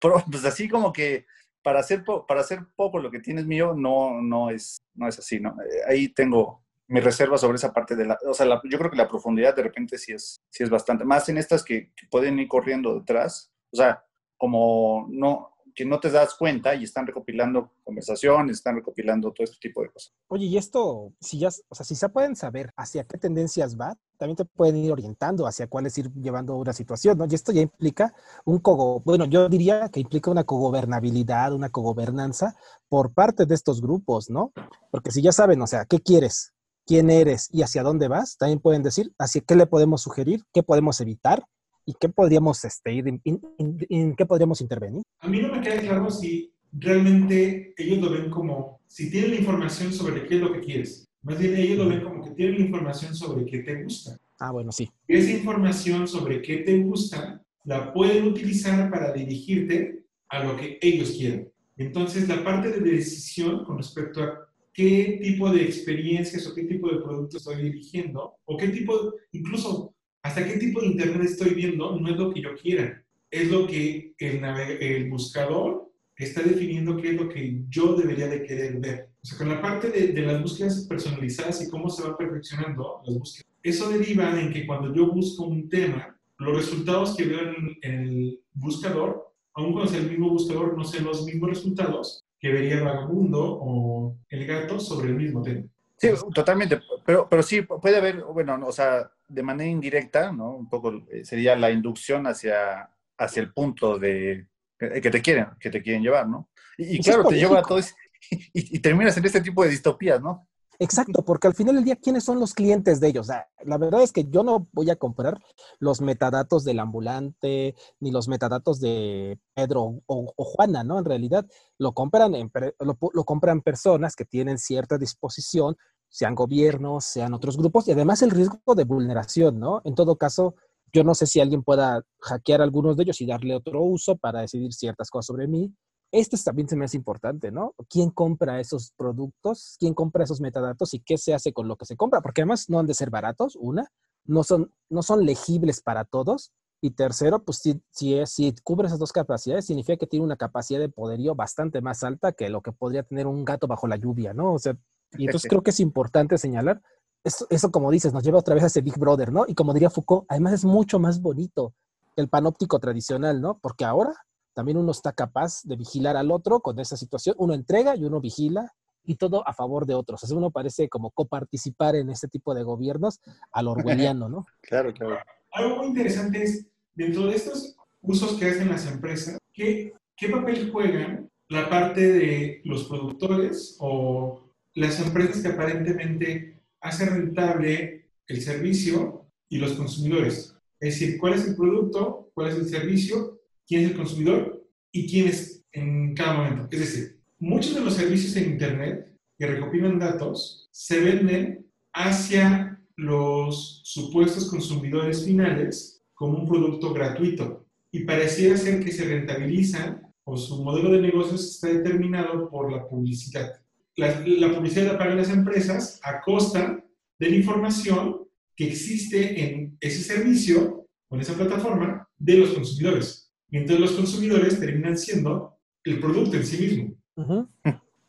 pues así como que para hacer, para hacer poco lo que tienes mío, no, no, es, no es así, ¿no? Eh, ahí tengo mi reserva sobre esa parte de la, o sea, yo creo que la profundidad de repente sí es, sí es bastante, más en estas que, que pueden ir corriendo detrás, o sea, como no, que no te das cuenta y están recopilando conversaciones, están recopilando todo este tipo de cosas. Oye, y esto, si ya, o sea, si se pueden saber hacia qué tendencias va, también te pueden ir orientando hacia cuáles ir llevando una situación, ¿no? Y esto ya implica un cogo, bueno, yo diría que implica una cogobernabilidad, una cogobernanza por parte de estos grupos, ¿no? Porque si ya saben, o sea, ¿qué quieres? quién eres y hacia dónde vas, también pueden decir hacia qué le podemos sugerir, qué podemos evitar y qué podríamos este, ir, en qué podríamos intervenir. A mí no me queda claro si realmente ellos lo ven como, si tienen la información sobre qué es lo que quieres. Más bien ellos lo ven como que tienen la información sobre qué te gusta. Ah, bueno, sí. Esa información sobre qué te gusta la pueden utilizar para dirigirte a lo que ellos quieren. Entonces, la parte de decisión con respecto a qué tipo de experiencias o qué tipo de productos estoy dirigiendo, o qué tipo, incluso hasta qué tipo de Internet estoy viendo, no es lo que yo quiera, es lo que el, el buscador está definiendo qué es lo que yo debería de querer ver. O sea, con la parte de, de, las búsquedas personalizadas y cómo se van perfeccionando las búsquedas, eso deriva en que cuando yo busco un tema, los resultados que veo en, en el buscador, aun cuando sea el mismo buscador, no sean los mismos resultados que vería vagabundo o el gato sobre el mismo tema. Sí, totalmente. Pero, pero sí, puede haber, bueno, o sea, de manera indirecta, ¿no? Un poco eh, sería la inducción hacia, hacia el punto de que te quieren, que te quieren llevar, ¿no? Y, claro, te lleva a todo y, y, terminas en este tipo de distopías, ¿no? Exacto, porque al final del día, ¿quiénes son los clientes de ellos? la verdad es que yo no voy a comprar los metadatos del ambulante, ni los metadatos de Pedro o, Juana, ¿no? En realidad, lo compran, lo, compran personas que tienen cierta disposición, sean gobiernos, sean otros grupos, y además el riesgo de vulneración, ¿no? En todo caso, yo no sé si alguien pueda hackear algunos de ellos y darle otro uso para decidir ciertas cosas sobre mí, esto también se me hace importante, ¿no? ¿Quién compra esos productos? ¿Quién compra esos metadatos? ¿Y qué se hace con lo que se compra? Porque además no han de ser baratos, una, no son, no son legibles para todos. Y tercero, pues si, si, cubre esas dos capacidades, significa que tiene una capacidad de poderío bastante más alta que lo que podría tener un gato bajo la lluvia, ¿no? O sea, y entonces creo que es importante señalar, eso, eso como dices, nos lleva otra vez a ese Big Brother, ¿no? Y como diría Foucault, además es mucho más bonito que el panóptico tradicional, ¿no? Porque ahora también uno está capaz de vigilar al otro con esa situación. Uno entrega y uno vigila y todo a favor de otros. Así uno parece como coparticipar en este tipo de gobiernos al orwelliano, ¿no? claro, claro. Algo muy interesante es, dentro de estos usos que hacen las empresas, ¿qué, qué papel juegan la parte de los productores o las empresas que aparentemente hacen rentable el servicio y los consumidores? Es decir, ¿cuál es el producto? ¿Cuál es el servicio? quién es el consumidor y quién es en cada momento. Es decir, muchos de los servicios en Internet que recopilan datos se venden hacia los supuestos consumidores finales como un producto gratuito y pareciera ser que se rentabilizan o su modelo de negocios está determinado por la publicidad. La, la publicidad la pagan las empresas a costa de la información que existe en ese servicio o en esa plataforma de los consumidores. Entonces los consumidores terminan siendo el producto en sí mismo. O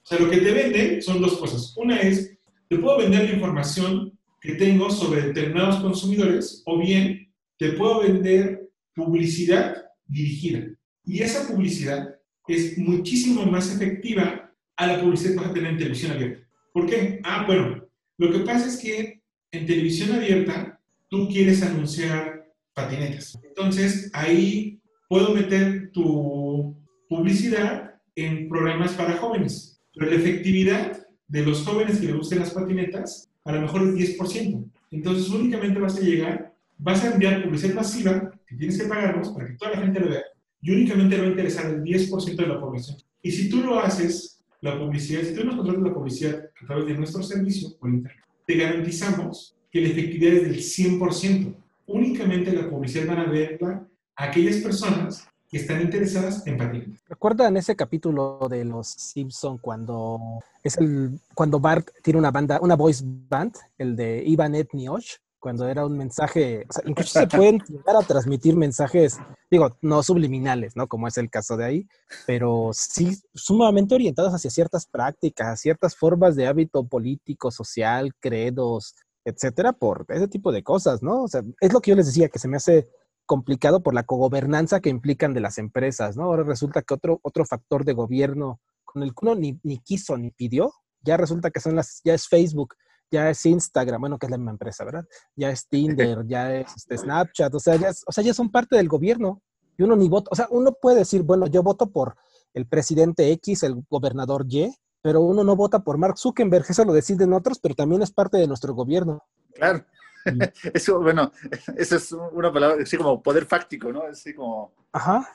sea, lo que te venden son dos cosas. Una es, te puedo vender la información que tengo sobre determinados consumidores o bien te puedo vender publicidad dirigida. Y esa publicidad es muchísimo más efectiva a la publicidad que vas a tener en televisión abierta. ¿Por qué? Ah, bueno, lo que pasa es que en televisión abierta tú quieres anunciar patinetas. Entonces ahí puedo meter tu publicidad en programas para jóvenes, pero la efectividad de los jóvenes que les gusten las patinetas a lo mejor es 10%. Entonces únicamente vas a llegar, vas a enviar publicidad masiva que tienes que pagarnos para que toda la gente lo vea y únicamente le va a interesar el 10% de la población. Y si tú lo haces, la publicidad, si tú nos contratas la publicidad a través de nuestro servicio por internet, te garantizamos que la efectividad es del 100%. Únicamente la publicidad van a verla aquellas personas que están interesadas en patinar. ¿Recuerdan ese capítulo de Los Simpson cuando es el cuando Bart tiene una banda, una voice band, el de Ivan Etniosh, cuando era un mensaje, o sea, incluso se pueden llegar a transmitir mensajes, digo, no subliminales, ¿no? Como es el caso de ahí, pero sí sumamente orientados hacia ciertas prácticas, ciertas formas de hábito político, social, credos, etcétera, por ese tipo de cosas, ¿no? O sea, es lo que yo les decía, que se me hace complicado por la cogobernanza que implican de las empresas, ¿no? Ahora resulta que otro, otro factor de gobierno con el que uno ni, ni quiso ni pidió, ya resulta que son las, ya es Facebook, ya es Instagram, bueno, que es la misma empresa, ¿verdad? Ya es Tinder, ya es este, Snapchat, o sea, ya o sea, ya son parte del gobierno. Y uno ni vota, o sea, uno puede decir, bueno, yo voto por el presidente X, el gobernador Y, pero uno no vota por Mark Zuckerberg, eso lo deciden otros, pero también es parte de nuestro gobierno. Claro. Eso, bueno, eso es una palabra así como poder fáctico, ¿no? Así como. Ajá.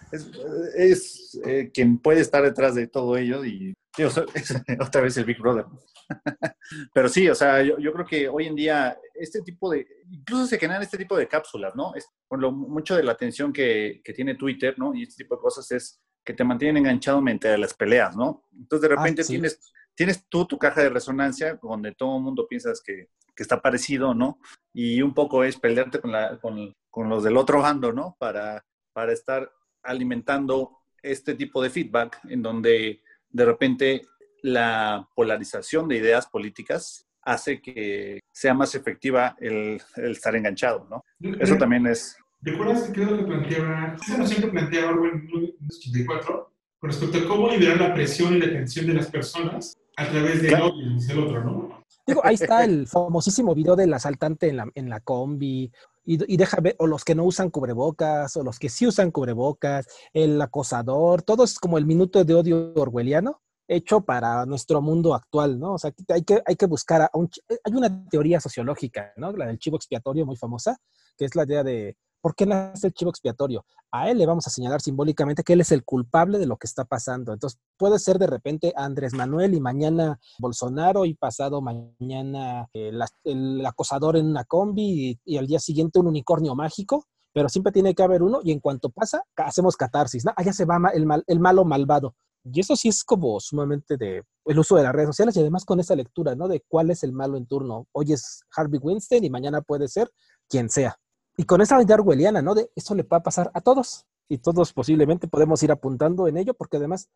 Es, eh, quien puede estar detrás de todo ello y. otra vez el Big Brother. Pero sí, o sea, yo, yo, creo que hoy en día este tipo de. Incluso se generan este tipo de cápsulas, ¿no? Es, por lo, mucho de la atención que, que tiene Twitter, ¿no? Y este tipo de cosas es que te mantienen enganchado mientras las peleas, ¿no? Entonces de ah, repente tienes, tienes tú tu caja de resonancia donde todo el mundo piensas que que está parecido, ¿no? Y un poco es pelearte con, la, con, con los del otro bando, ¿no? Para, para estar alimentando este tipo de feedback en donde de repente la polarización de ideas políticas hace que sea más efectiva el, el estar enganchado, ¿no? Eso también es... ¿Recuerdas que creo que planteaba, esa noción que planteaba Orwell en 1984 con respecto a cómo liberar la presión y la tensión de las personas a través del claro. el otro, ¿no? Digo, ahí está el famosísimo video del asaltante en la, en la combi, y, y, deja ver, o los que no usan cubrebocas, o los que sí usan cubrebocas, el acosador, todo es como el minuto de odio orwelliano, hecho para nuestro mundo actual, ¿no? O sea, hay que, hay que buscar a un... Hay una teoría sociológica, ¿no? La del chivo expiatorio muy famosa, que es la idea de ¿Por qué nace el chivo expiatorio? A él le vamos a señalar simbólicamente que él es el culpable de lo que está pasando. Entonces, puede ser de repente Andrés Manuel y mañana Bolsonaro y pasado mañana eh, el, acosador en una combi y, al día siguiente un unicornio mágico, pero siempre tiene que haber uno y en cuanto pasa, hacemos catarsis. ¿no? Allá se va el, mal, el malo malvado. Y eso sí es como sumamente de el uso de las redes sociales y además con esa lectura, ¿no? De cuál es el malo en turno. Hoy es Harvey Weinstein y mañana puede ser quien sea. Y con esa idea orwelliana, ¿no? De esto le va a pasar a todos. Y todos posiblemente podemos ir apuntando en ello, porque además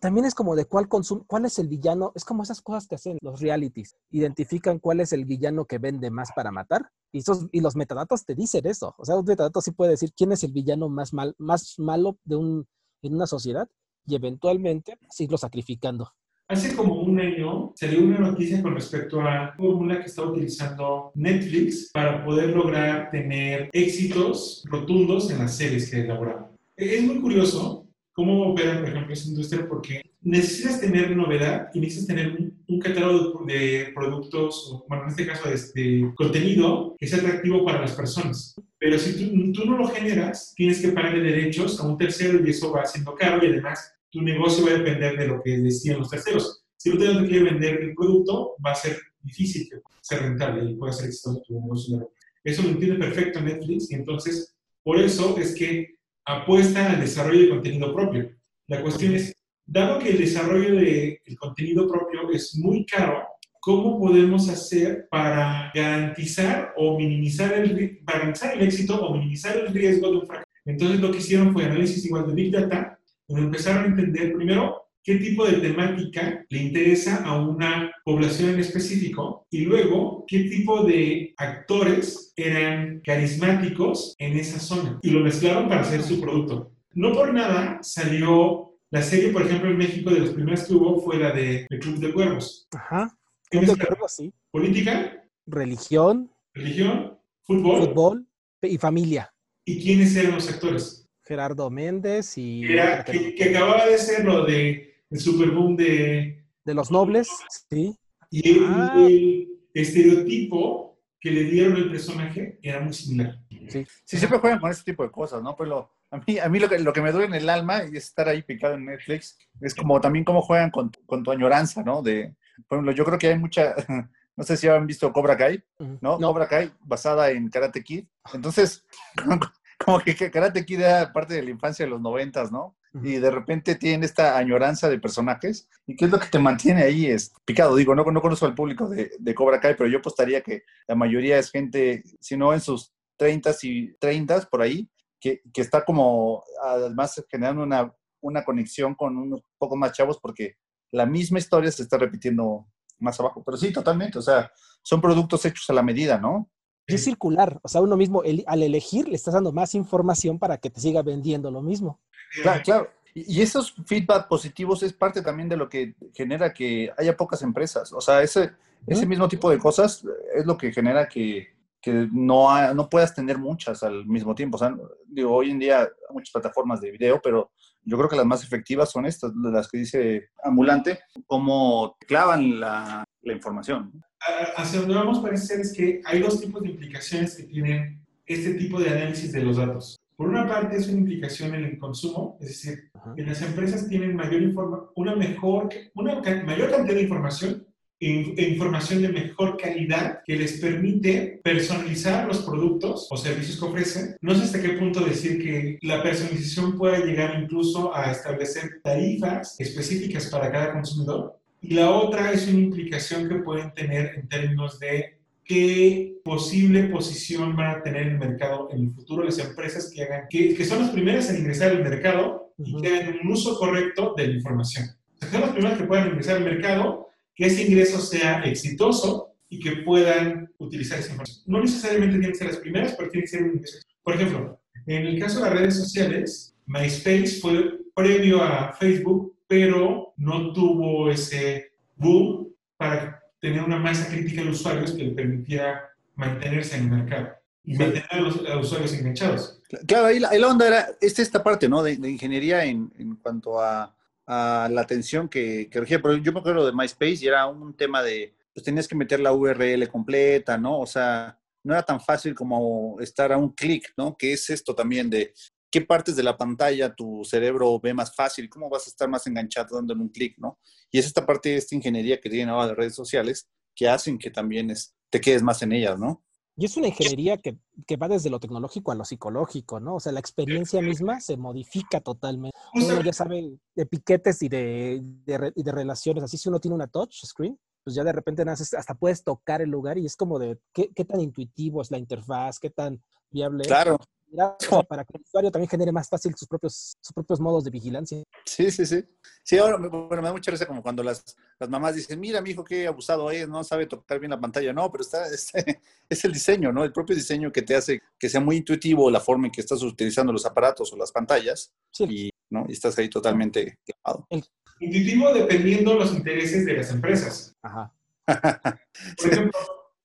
también es como de cuál consumo, cuál es el villano, es como esas cosas que hacen los realities, identifican cuál es el villano que vende más para matar, y, esos, y los metadatos te dicen eso, o sea, un metadato sí puede decir quién es el villano más, mal, más malo de un, en una sociedad, y eventualmente pues, irlo sacrificando. Hace como un año salió una noticia con respecto a la fórmula que está utilizando Netflix para poder lograr tener éxitos rotundos en las series que elaboraban. Es muy curioso cómo operan, por ejemplo, esa industria porque necesitas tener novedad y necesitas tener un, catálogo de productos, bueno, en este caso de, contenido que sea atractivo para las personas. Pero si tú, tú no lo generas, tienes que pagarle derechos a un tercero y eso va siendo caro y además tu negocio va a depender de lo que decían los terceros. Si no te quiere vender el producto, va a ser difícil que sea rentable y pueda ser exitoso tu negocio. Eso lo entiende perfecto Netflix y entonces por eso es que apuesta al desarrollo de contenido propio. La cuestión es, dado que el desarrollo de contenido propio es muy caro, ¿cómo podemos hacer para garantizar o minimizar el, garantizar el éxito o minimizar el riesgo de un fracaso? Entonces lo que hicieron fue análisis igual de Big Data donde empezaron a entender primero qué tipo de temática le interesa a una población en específico y luego qué tipo de actores eran carismáticos en esa zona y lo mezclaron para hacer su producto. No por nada salió la serie, por ejemplo, en México de los primeros que hubo fue la de El Club de Cuervos. Ajá. Club de Cuervos, sí. Política. Religión. Religión. Fútbol. Fútbol y familia. ¿Y quiénes eran los actores? Gerardo Méndez y... que, acababa de ser lo de el superboom de... De los nobles, sí. Y ah. el, estereotipo que le dieron al personaje era muy similar. Sí, sí siempre juegan con ese tipo de cosas, ¿no? Pero a mí, a mí lo, que, lo que me duele en el alma y es estar ahí picado en Netflix, es como también cómo juegan con, con tu añoranza, ¿no? De, por ejemplo, yo creo que hay mucha, no sé si han visto Cobra Kai, ¿no? no. Cobra Kai basada en Karate Kid. Entonces, como que, Karate Kid era parte de la infancia de los noventas, ¿no? Y de repente tiene esta añoranza de personajes. ¿Y qué es lo que te mantiene ahí? Es picado. Digo, no, no conozco al público de, de Cobra Kai, pero yo apostaría que la mayoría es gente, si no en sus 30 y 30 por ahí, que, que, está como además generando una, una conexión con unos poco más chavos porque la misma historia se está repitiendo más abajo. Pero sí, totalmente. O sea, son productos hechos a la medida, ¿no? Es circular, o sea, uno mismo al elegir le estás dando más información para que te siga vendiendo lo mismo. Claro, claro. Y esos feedback positivos es parte también de lo que genera que haya pocas empresas. O sea, ese, ese mismo tipo de cosas es lo que genera que, que no, no puedas tener muchas al mismo tiempo. O sea, digo, hoy en día hay muchas plataformas de video, pero yo creo que las más efectivas son estas, las que dice Ambulante, cómo clavan la, la información hacia donde vamos parece ser es que hay dos tipos de implicaciones que tienen este tipo de análisis de los datos. Por una parte es una implicación en el consumo, es decir, que las empresas tienen mayor una, mejor, una mayor cantidad de información e información de mejor calidad que les permite personalizar los productos o servicios que ofrecen. No sé hasta qué punto decir que la personalización pueda llegar incluso a establecer tarifas específicas para cada consumidor, y la otra es una implicación que pueden tener en términos de qué posible posición van a tener en el mercado en el futuro las empresas que hagan, que, que son las primeras en ingresar al mercado y que hagan un uso correcto de la información. O sea, son las primeras que puedan ingresar al mercado, que ese ingreso sea exitoso y que puedan utilizar esa información. No necesariamente tienen que ser las primeras, pero tienen que ser un ingreso. Por ejemplo, en el caso de las redes sociales, MySpace fue previo a Facebook pero no tuvo ese boom para tener una masa crítica de usuarios que le permitiera mantenerse en el mercado y mantener a los, usuarios enganchados. Claro, ahí la, onda era, es esta parte, ¿no? De, ingeniería en, en, cuanto a, a la atención que, que regía. Pero yo me acuerdo de MySpace y era un tema de, pues tenías que meter la URL completa, ¿no? O sea, no era tan fácil como estar a un clic, ¿no? Que es esto también de qué partes de la pantalla tu cerebro ve más fácil, cómo vas a estar más enganchado dándole un clic, ¿no? Y es esta parte de esta ingeniería que tienen ahora de redes sociales que hacen que también es, te quedes más en ellas, ¿no? Y es una ingeniería que, que, va desde lo tecnológico a lo psicológico, ¿no? O sea, la experiencia misma se modifica totalmente. Uno ya sabe de piquetes y de, de, y de relaciones. Así si uno tiene una touch screen, pues ya de repente naces, hasta puedes tocar el lugar y es como de qué, qué tan intuitivo es la interfaz, qué tan viable claro. es para que el usuario también genere más fácil sus propios, sus propios modos de vigilancia. Sí, sí, sí. Sí, ahora bueno, me da mucha risa como cuando las, las mamás dicen, mira, mi hijo, qué abusado es, no sabe tocar bien la pantalla. No, pero está, es, es, el diseño, ¿no? El propio diseño que te hace que sea muy intuitivo la forma en que estás utilizando los aparatos o las pantallas. Sí. Y, ¿no? y estás ahí totalmente clavado. El... Intuitivo dependiendo los intereses de las empresas. Ajá. Por ejemplo,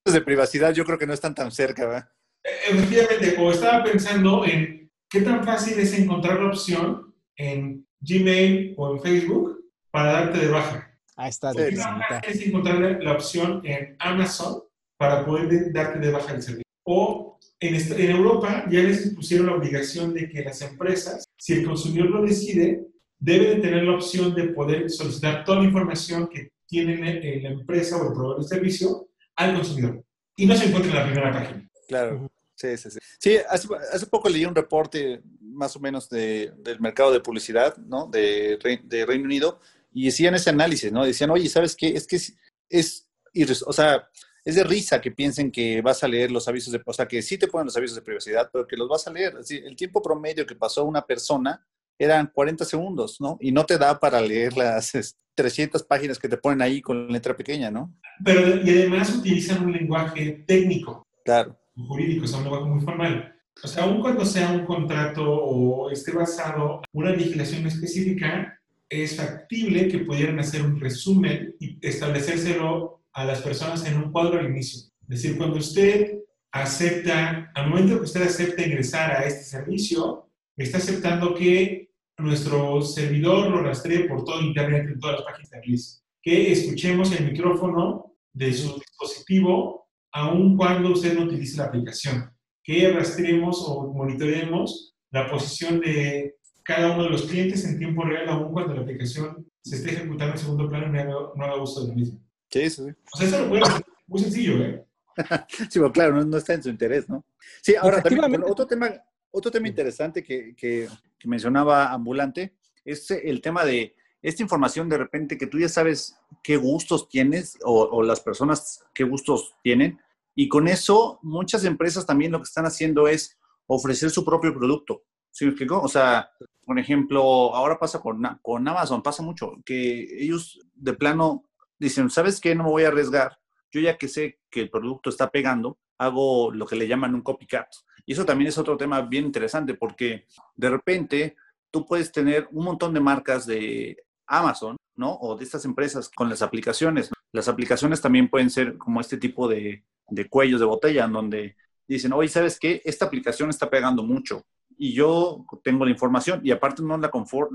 de privacidad yo creo que no están tan cerca, ¿verdad? Efectivamente, o estaba pensando en qué tan fácil es encontrar la opción en Gmail o en Facebook para darte de baja. Ahí está. ¿Qué tan fácil es encontrar la opción en Amazon para poder darte de baja el servicio? O en, en Europa ya les pusieron la obligación de que las empresas, si el consumidor lo decide, deben tener la opción de poder solicitar toda la información que tiene la empresa o el proveedor de servicio al consumidor. Y no se encuentra en la primera página. Claro. Sí, sí, sí. Sí, hace, hace poco leí un reporte más o menos de, del mercado de publicidad, ¿no? De, de, Reino Unido y decían ese análisis, ¿no? Decían, oye, ¿sabes qué? Es que es, es, o sea, es de risa que piensen que vas a leer los avisos de, o sea, que sí te ponen los avisos de privacidad, pero que los vas a leer. Así, el tiempo promedio que pasó una persona eran 40 segundos, ¿no? Y no te da para leer las 300 páginas que te ponen ahí con letra pequeña, ¿no? Pero, y además utilizan un lenguaje técnico. Claro jurídico, es un muy formal. O sea, aun cuando sea un contrato o esté basado en una legislación específica, es factible que pudieran hacer un resumen y establecérselo a las personas en un cuadro al inicio. Es decir, cuando usted acepta, al momento que usted acepta ingresar a este servicio, está aceptando que nuestro servidor lo rastree por todo Internet en todas las páginas de que escuchemos el micrófono de su dispositivo aun cuando usted no utilice la aplicación, que rastreemos o monitoreemos la posición de cada uno de los clientes en tiempo real, aun cuando la aplicación se esté ejecutando en segundo plano y no haga, uso de la misma. Sí, sí. O sea, eso lo puede hacer muy sencillo, ¿eh? sí, pero claro, no, no, está en su interés, ¿no? Sí, ahora también, otro tema, otro tema interesante que, que, que mencionaba Ambulante es el tema de esta información de repente que tú ya sabes qué gustos tienes o, o, las personas qué gustos tienen. Y con eso muchas empresas también lo que están haciendo es ofrecer su propio producto. ¿Sí me explico? O sea, por ejemplo, ahora pasa con, con Amazon, pasa mucho, que ellos de plano dicen, ¿sabes qué? No me voy a arriesgar. Yo ya que sé que el producto está pegando, hago lo que le llaman un copycat. Y eso también es otro tema bien interesante porque de repente tú puedes tener un montón de marcas de Amazon, ¿no? O de estas empresas con las aplicaciones. Las aplicaciones también pueden ser como este tipo de, de cuellos de botella, en donde dicen, oye, ¿sabes qué? Esta aplicación está pegando mucho y yo tengo la información y aparte no la,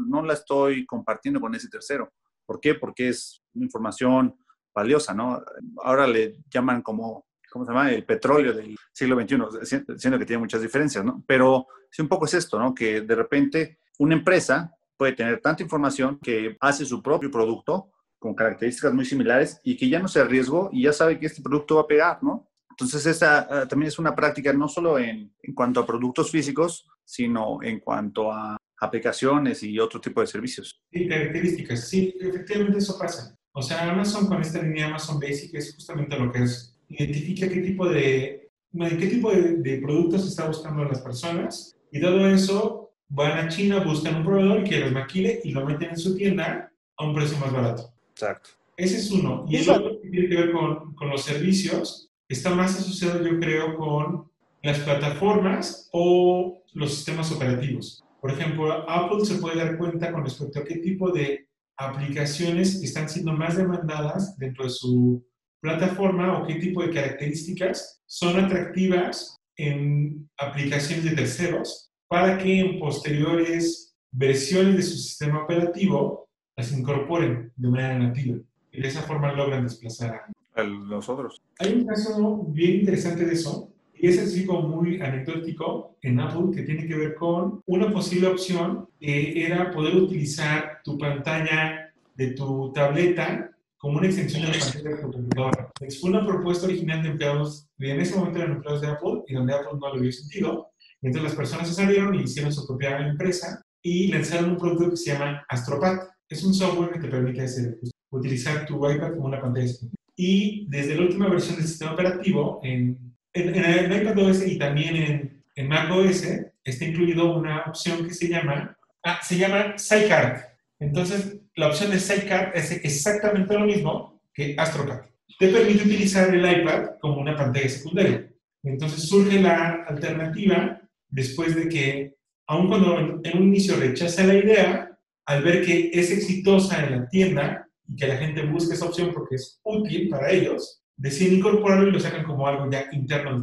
no la estoy compartiendo con ese tercero. ¿Por qué? Porque es una información valiosa, ¿no? Ahora le llaman como, ¿cómo se llama? El petróleo del siglo XXI, siendo que tiene muchas diferencias, ¿no? Pero sí, un poco es esto, ¿no? Que de repente una empresa puede tener tanta información que hace su propio producto con características muy similares y que ya no se arriesgó y ya sabe que este producto va a pegar, ¿no? Entonces, esa ah, también es una práctica no solo en, en, cuanto a productos físicos, sino en cuanto a aplicaciones y otro tipo de servicios. Sí, características. Sí, efectivamente eso pasa. O sea, Amazon con esta línea Amazon Basic es justamente lo que es. Identifica qué tipo de, qué tipo de productos está buscando las personas y todo eso van a China, buscan un proveedor que los maquile y lo meten en su tienda a un precio más barato. Exacto. Ese es uno. Y el otro que tiene que ver con, con los servicios está más asociado, yo creo, con las plataformas o los sistemas operativos. Por ejemplo, Apple se puede dar cuenta con respecto a qué tipo de aplicaciones están siendo más demandadas dentro de su plataforma o qué tipo de características son atractivas en aplicaciones de terceros para que en posteriores versiones de su sistema operativo las incorporen de manera nativa y de esa forma logran desplazar a los otros. Hay un caso bien interesante de eso, y es así como muy anecdótico en Apple que tiene que ver con una posible opción que era poder utilizar tu pantalla de tu tableta como una extensión de la pantalla de tu computadora. Fue una propuesta original de empleados, en ese momento eran empleados de Apple, y donde Apple no lo vio sentido. Entonces las personas se salieron y hicieron su propia empresa y lanzaron un producto que se llama AstroPad. Es un software que te permite hacer, pues, utilizar tu iPad como una pantalla. Y desde la última versión del sistema operativo, en, en, en el iPad OS y también en, en Mac OS, está incluido una opción que se llama, ah, se llama Sidecar. Entonces, la opción de Sidecar es exactamente lo mismo que AstroCard. Te permite utilizar el iPad como una pantalla secundaria. Entonces surge la alternativa después de que, aun cuando en un inicio rechaza la idea, al ver que es exitosa en la tienda y que la gente busca esa opción porque es útil para ellos, deciden incorporarlo y lo sacan como algo ya interno del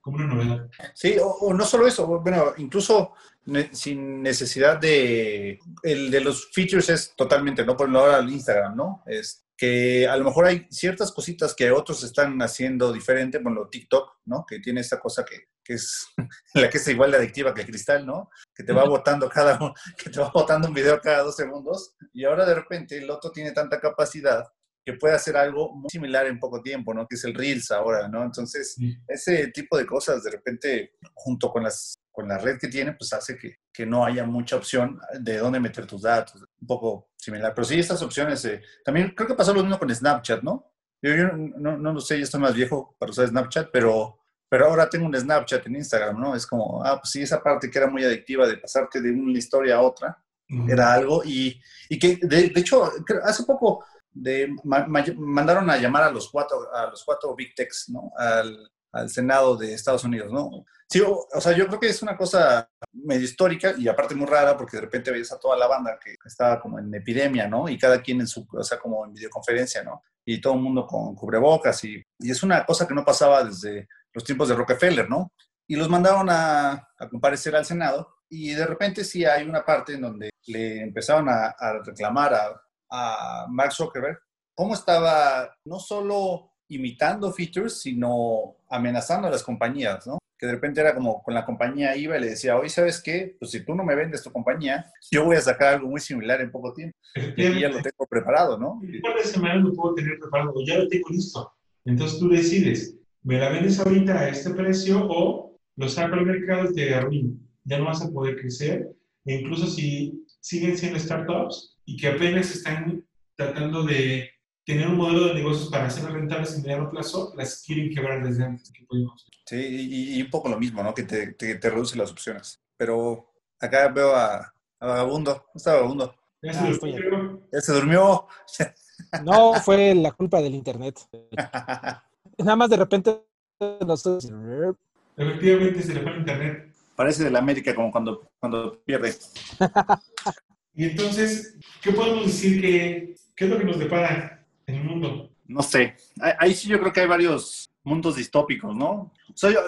como una novedad. Sí, o, no solo eso, bueno, incluso sin necesidad de... El de los features es totalmente, no por ahora al Instagram, ¿no? Es, que a lo mejor hay ciertas cositas que otros están haciendo diferente, bueno, TikTok, ¿no? Que tiene esta cosa que, que es la que es igual de adictiva que el cristal, ¿no? Que te va botando cada que te va botando un video cada dos segundos y ahora de repente el otro tiene tanta capacidad que puede hacer algo muy similar en poco tiempo, ¿no? Que es el Reels ahora, ¿no? Entonces, ese tipo de cosas de repente, junto con las con la red que tiene, pues hace que, que, no haya mucha opción de dónde meter tus datos. Un poco similar. Pero sí, estas opciones, eh, también creo que pasó lo mismo con Snapchat, ¿no? Yo, yo no, no, lo sé, yo estoy más viejo para usar Snapchat, pero, pero ahora tengo un Snapchat en Instagram, ¿no? Es como, ah, pues sí, esa parte que era muy adictiva de pasarte de una historia a otra, era algo. Y, y que, de, de, hecho, hace poco de, ma, ma, mandaron a llamar a los cuatro, a los cuatro Big Techs, ¿no? Al, al Senado de Estados Unidos, ¿no? Sí, o, o, sea, yo creo que es una cosa medio histórica y aparte muy rara porque de repente veías a toda la banda que estaba como en epidemia, ¿no? Y cada quien en su, o sea, como en videoconferencia, ¿no? Y todo el mundo con cubrebocas y, y es una cosa que no pasaba desde los tiempos de Rockefeller, ¿no? Y los mandaron a, a comparecer al Senado y de repente sí hay una parte en donde le empezaron a, a reclamar a, a Mark Zuckerberg cómo estaba no solo imitando features, sino amenazando a las compañías, ¿no? Que de repente era como con la compañía iba y le decía, oye, ¿sabes qué? Pues si tú no me vendes tu compañía, yo voy a sacar algo muy similar en poco tiempo. Y ya lo tengo preparado, ¿no? De semanas lo puedo tener preparado, ya lo tengo listo. Entonces tú decides, ¿me la vendes ahorita a este precio o lo saco al mercado y te arruino? Ya no vas a poder crecer. E incluso si siguen siendo startups y que apenas están tratando de tener un modelo de negocios para hacerlas rentables en mediano plazo, las quieren quebrar desde antes que podemos. Sí, y, y, un poco lo mismo, ¿no? Que te, te, te, reduce las opciones. Pero acá veo a, a Vagabundo. ¿Dónde está Vagabundo? Ya se, ah, durmió. ya se durmió. No, fue la culpa del internet. Nada más de repente nosotros... Efectivamente se le fue el internet. Parece de la América como cuando, cuando pierde. y entonces, ¿qué podemos decir que qué es lo que nos depara en el mundo? No sé. Ahí sí yo creo que hay varios mundos distópicos, ¿no? O sea, yo,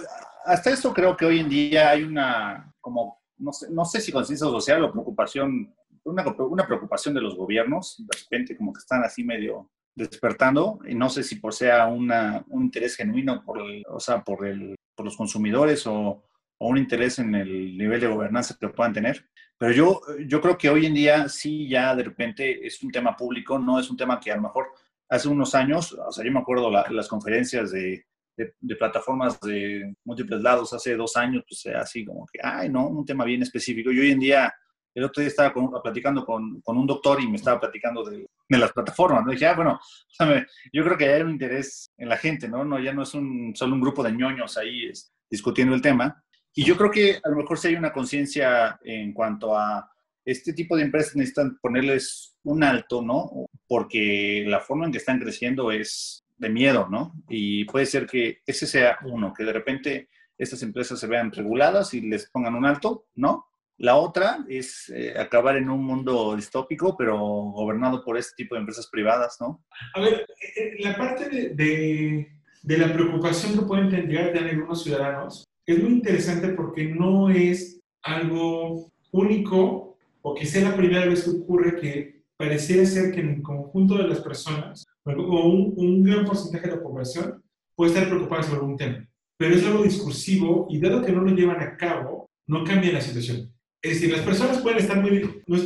hasta eso creo que hoy en día hay una, como, no sé, no sé si conciencia social o preocupación, una, una preocupación de los gobiernos, de repente como que están así medio despertando, y no sé si por sea una, un interés genuino por, o sea, por, el, por los consumidores o, o un interés en el nivel de gobernanza que puedan tener. Pero yo, yo creo que hoy en día sí ya de repente es un tema público, no es un tema que a lo mejor hace unos años, o sea, yo me acuerdo la, las conferencias de, de, plataformas de múltiples lados hace dos años, pues así como que, ay, no, un tema bien específico. Y hoy en día, el otro día estaba con, platicando con, con, un doctor y me estaba platicando de, de las plataformas. ¿no? dije, ah, bueno, yo creo que hay un interés en la gente, ¿no? no ya no es un, solo un grupo de ñoños ahí es, discutiendo el tema. Y yo creo que a lo mejor sí hay una conciencia en cuanto a este tipo de empresas necesitan ponerles un alto, ¿no? Porque la forma en que están creciendo es de miedo, ¿no? Y puede ser que ese sea uno, que de repente estas empresas se vean reguladas y les pongan un alto, ¿no? La otra es eh, acabar en un mundo distópico, pero gobernado por este tipo de empresas privadas, ¿no? A ver, eh, eh, la parte de, de, la preocupación que pueden tener de algunos ciudadanos es muy interesante porque no es algo único o que sea la primera vez que ocurre que pareciera ser que en el conjunto de las personas, o un, un gran porcentaje de la población, puede estar preocupada sobre un tema. Pero es algo discursivo y dado que no lo llevan a cabo, no cambia la situación. Es decir, las personas pueden, estar muy,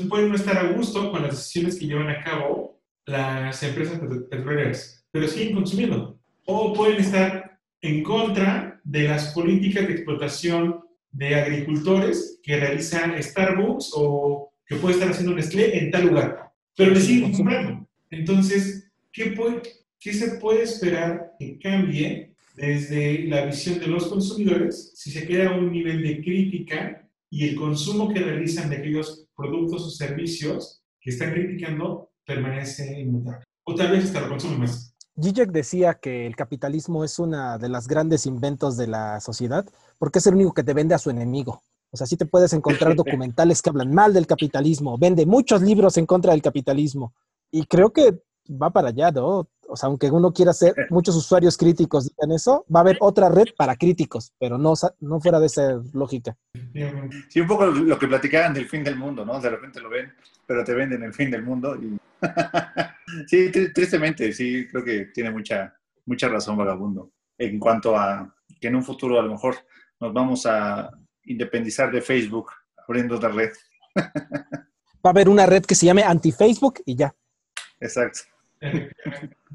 pueden no estar a gusto con las decisiones que llevan a cabo las empresas petroleras, pero siguen consumiendo. O pueden estar en contra de las políticas de explotación de agricultores que realizan Starbucks o que puede estar haciendo Nestlé en tal lugar, pero le siguen consumiendo. Entonces, ¿qué, puede, ¿qué se puede esperar que cambie desde la visión de los consumidores si se queda a un nivel de crítica y el consumo que realizan de aquellos productos o servicios que están criticando permanece inmutable? O tal vez hasta lo consumen más. Zizek decía que el capitalismo es una de las grandes inventos de la sociedad porque es el único que te vende a su enemigo. O sea, sí te puedes encontrar documentales que hablan mal del capitalismo, vende muchos libros en contra del capitalismo. Y creo que va para allá, ¿no? O sea, aunque uno quiera ser, muchos usuarios críticos digan eso, va a haber otra red para críticos, pero no, no fuera de esa lógica. Sí, un poco lo que platicaban del fin del mundo, ¿no? De repente lo ven, pero te venden el fin del mundo. Y... sí, tristemente, sí, creo que tiene mucha, mucha razón Vagabundo en cuanto a que en un futuro a lo mejor nos vamos a independizar de Facebook abriendo otra red. Va a haber una red que se llame anti-Facebook y ya. Exacto.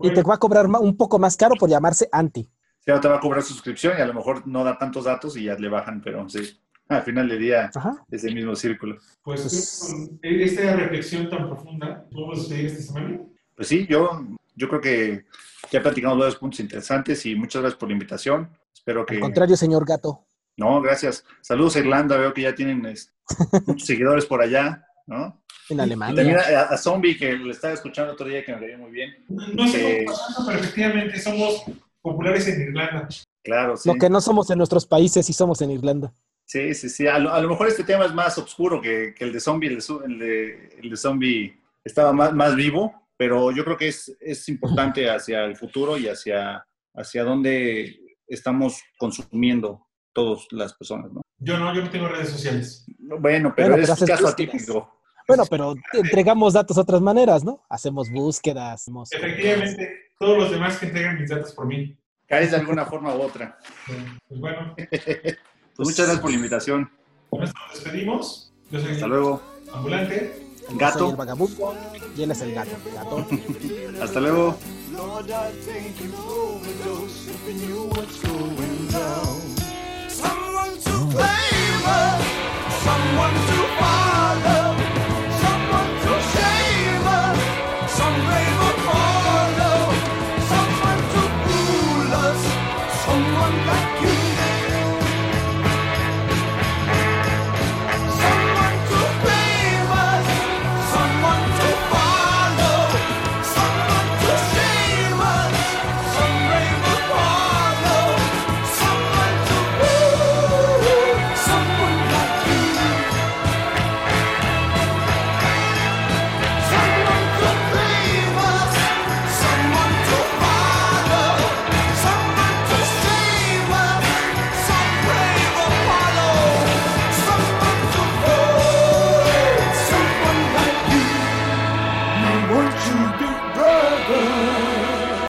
Y te va a cobrar un poco más caro por llamarse anti. Sí, te va a cobrar suscripción y a lo mejor no da tantos datos y ya le bajan, pero sí, al final del día es el mismo círculo. Pues, pues con esta reflexión tan profunda, ¿podemos despedir esta semana? Pues sí, yo, yo creo que ya platicamos varios puntos interesantes y muchas gracias por la invitación. Espero que... Al contrario, señor Gato. No, gracias. Saludos a Irlanda, veo que ya tienen este, muchos seguidores por allá, ¿no? En Alemania. también a, Zombie, que lo estaba escuchando otro día, que me veía muy bien. No sé cómo pero efectivamente somos populares en Irlanda. Claro, sí. Lo que no somos en nuestros países, sí somos en Irlanda. Sí, sí, sí. A lo, mejor este tema es más oscuro que, el de Zombie. El de, el de, Zombie estaba más, más vivo, pero yo creo que es, es importante hacia el futuro y hacia, hacia dónde estamos consumiendo todas las personas, ¿no? Yo no, yo no tengo redes sociales. Bueno, pero, es un caso atípico. Bueno, pero entregamos datos de otras maneras, ¿no? Hacemos búsquedas. Efectivamente, todos los demás que entregan mis datos por mí. Caes de alguna forma u otra. Pues bueno. pues muchas gracias por la invitación. nos despedimos. Yo soy Hasta luego. Ambulante. Gato. Soy el vagabundo y él es el gato. gato. Hasta luego. someone to claim her, someone to.